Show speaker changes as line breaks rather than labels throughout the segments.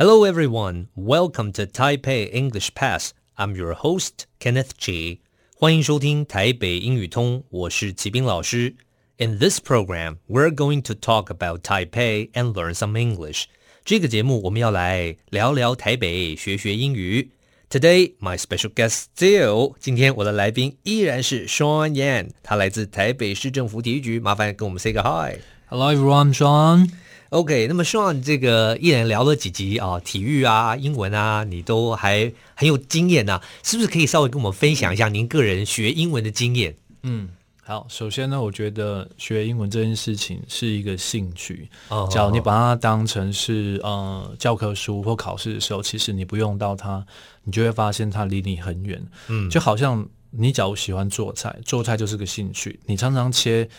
Hello, everyone. Welcome to Taipei English Pass. I'm your host, Kenneth Chi. 欢迎收听台北英语通，我是齐斌老师。In this program, we're going to talk about Taipei and learn some English. 这个节目我们要来聊聊台北，学学英语。Today, my special guest still. 今天我的来宾依然是 Sean Yan，他来自台北市政府体育局，麻烦跟我们 say 个
hi。Hello everyone, Sean.
OK，那么 Sean 这个一人聊了几集啊，体育啊、英文啊，你都还很有经验呐、啊，是不是可以稍微跟我们分享一下您个人学英文的经验？
嗯，好，首先呢，我觉得学英文这件事情是一个兴趣。
哦，
假如你把它当成是呃教科书或考试的时候，其实你不用到它，你就会发现它离你很远。
嗯，
就好像你假如喜欢做菜，做菜就是个兴趣，你常常切。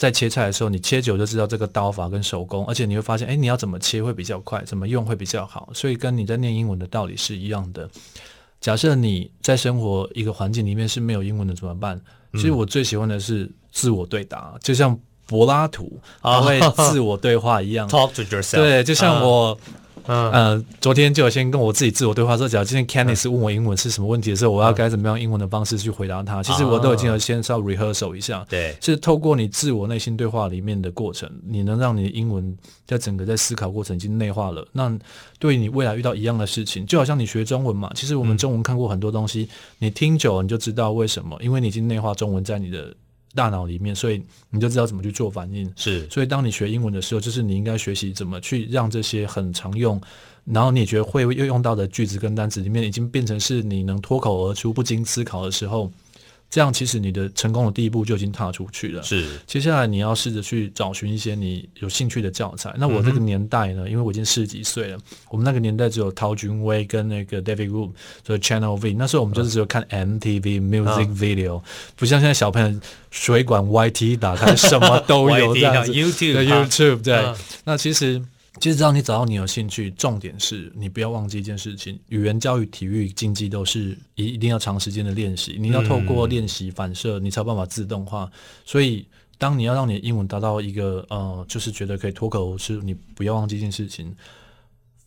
在切菜的时候，你切久就知道这个刀法跟手工，而且你会发现，哎，你要怎么切会比较快，怎么用会比较好。所以跟你在念英文的道理是一样的。假设你在生活一个环境里面是没有英文的怎么办？其实我最喜欢的是自我对答，就像柏拉图他会自我对话一样。
Talk to yourself。
对，就像我。
嗯、
呃，昨天就有先跟我自己自我对话说，假如今天 Candice 问我英文是什么问题的时候，我要该怎么样英文的方式去回答他？其实我都已经有先稍微 rehearsal 一下。
对，
是透过你自我内心对话里面的过程，你能让你的英文在整个在思考过程已经内化了。那对你未来遇到一样的事情，就好像你学中文嘛，其实我们中文看过很多东西，你听久了你就知道为什么，因为你已经内化中文在你的。大脑里面，所以你就知道怎么去做反应。
是，
所以当你学英文的时候，就是你应该学习怎么去让这些很常用，然后你觉得会又用到的句子跟单词里面，已经变成是你能脱口而出、不经思考的时候。这样其实你的成功的第一步就已经踏出去了。
是，
接下来你要试着去找寻一些你有兴趣的教材。那我这个年代呢，嗯、因为我已经十几岁了，我们那个年代只有陶君威跟那个 David Wu 所以 Channel V。那时候我们就是只有看 MTV Music Video，、嗯、不像现在小朋友水管 YT 打开什么都有 这样子。
YouTube
对 YouTube 对、
嗯，
那其实。其实只要你找到你有兴趣，重点是你不要忘记一件事情：语言教育、体育、竞技都是一一定要长时间的练习。你要透过练习反射，你才有办法自动化。所以，当你要让你的英文达到一个呃，就是觉得可以脱口而出，你不要忘记一件事情：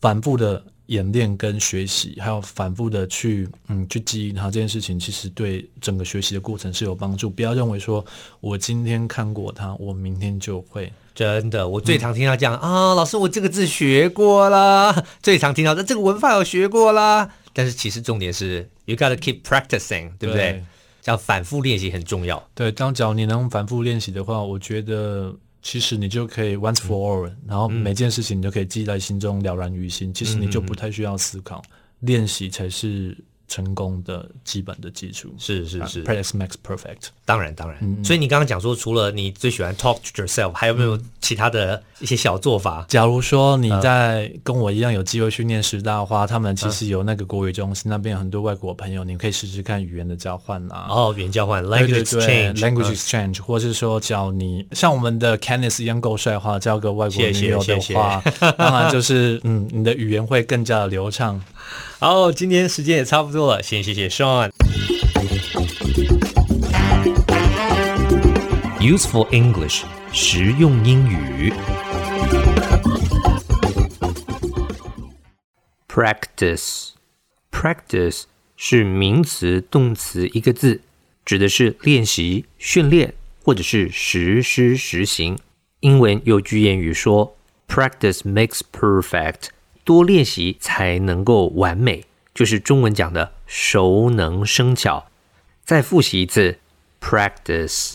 反复的演练跟学习，还有反复的去嗯去记忆它。这件事情其实对整个学习的过程是有帮助。不要认为说我今天看过它，我明天就会。
真的，我最常听到这样、嗯、啊，老师，我这个字学过啦，最常听到的这个文法有学过啦。但是其实重点是，you gotta keep practicing，对不对？这样反复练习很重要。
对，当只要你能反复练习的话，我觉得其实你就可以 once for all，、嗯、然后每件事情你都可以记在心中，了然于心。其实你就不太需要思考，嗯、练习才是。成功的基本的基础
是是是
，practice makes perfect。
当然当然、嗯，所以你刚刚讲说，除了你最喜欢 talk to yourself，还有没有其他的一些小做法？
假如说你在跟我一样有机会去念师大话，他们其实有那个国语中心，那边有很多外国朋友，你可以试试看语言的交换啊。
哦，语言交换，language exchange，language
exchange，或是说，教你像我们的 Candice 一样够帅的话，交个外国女友的话，当然就是嗯，你的语言会更加的流畅。
好，今天时间也差不多了，先谢谢 Sean。Useful English，实用英语。Practice，practice 是名词、动词一个字，指的是练习、训练或者是实施、实行。英文有句谚语说：“Practice makes perfect。”多练习才能够完美，就是中文讲的熟能生巧。再复习一次，practice。